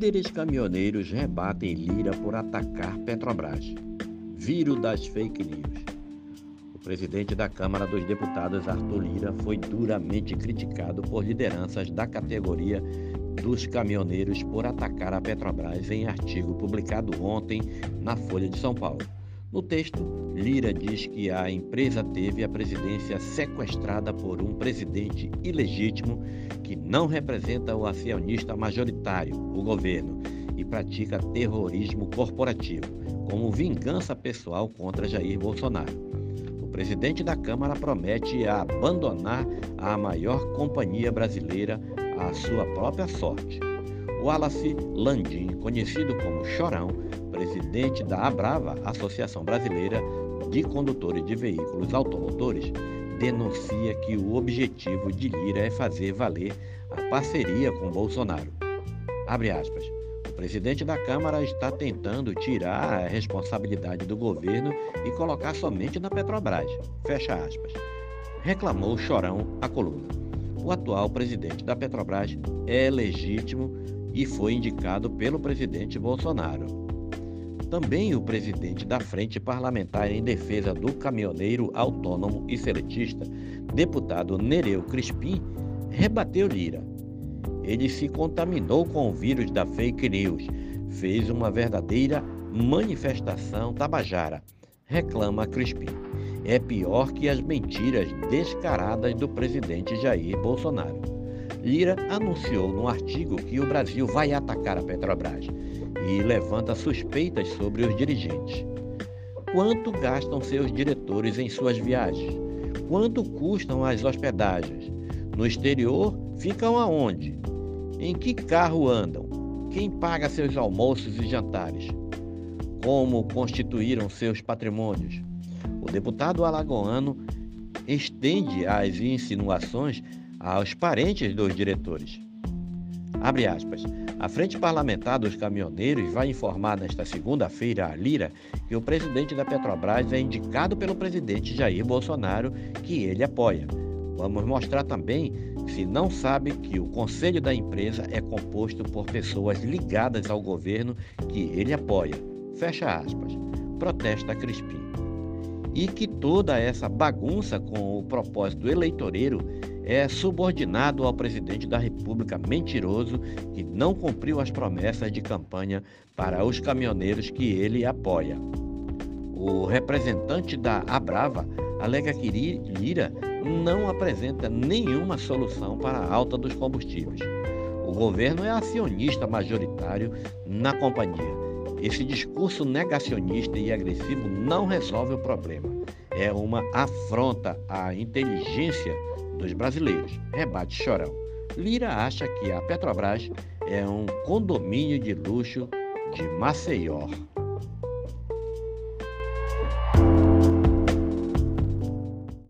Líderes caminhoneiros rebatem Lira por atacar Petrobras. Viro das fake news. O presidente da Câmara dos Deputados, Arthur Lira, foi duramente criticado por lideranças da categoria dos caminhoneiros por atacar a Petrobras em artigo publicado ontem na Folha de São Paulo. No texto, Lira diz que a empresa teve a presidência sequestrada por um presidente ilegítimo que não representa o acionista majoritário, o governo, e pratica terrorismo corporativo, como vingança pessoal contra Jair Bolsonaro. O presidente da Câmara promete abandonar a maior companhia brasileira à sua própria sorte. Wallace Landim, conhecido como Chorão, presidente da Abrava, Associação Brasileira de Condutores de Veículos Automotores, denuncia que o objetivo de Lira é fazer valer a parceria com Bolsonaro. Abre aspas. O presidente da Câmara está tentando tirar a responsabilidade do governo e colocar somente na Petrobras. Fecha aspas. Reclamou Chorão a coluna. O atual presidente da Petrobras é legítimo e foi indicado pelo presidente Bolsonaro. Também o presidente da Frente Parlamentar em Defesa do Caminhoneiro Autônomo e Seletista, deputado Nereu Crispim, rebateu Lira. Ele se contaminou com o vírus da fake news, fez uma verdadeira manifestação tabajara, reclama Crispim. É pior que as mentiras descaradas do presidente Jair Bolsonaro. Lira anunciou num artigo que o Brasil vai atacar a Petrobras e levanta suspeitas sobre os dirigentes. Quanto gastam seus diretores em suas viagens? Quanto custam as hospedagens? No exterior, ficam aonde? Em que carro andam? Quem paga seus almoços e jantares? Como constituíram seus patrimônios? O deputado alagoano estende as insinuações aos parentes dos diretores. Abre aspas. A Frente Parlamentar dos Caminhoneiros vai informar nesta segunda-feira a Lira que o presidente da Petrobras é indicado pelo presidente Jair Bolsonaro, que ele apoia. Vamos mostrar também se não sabe que o conselho da empresa é composto por pessoas ligadas ao governo que ele apoia. Fecha aspas. Protesta Crispim. E que toda essa bagunça com o propósito eleitoreiro é subordinado ao presidente da República mentiroso que não cumpriu as promessas de campanha para os caminhoneiros que ele apoia. O representante da Abrava alega que Lira não apresenta nenhuma solução para a alta dos combustíveis. O governo é acionista majoritário na companhia. Esse discurso negacionista e agressivo não resolve o problema. É uma afronta à inteligência dos brasileiros. Rebate Chorão. Lira acha que a Petrobras é um condomínio de luxo de Maceió.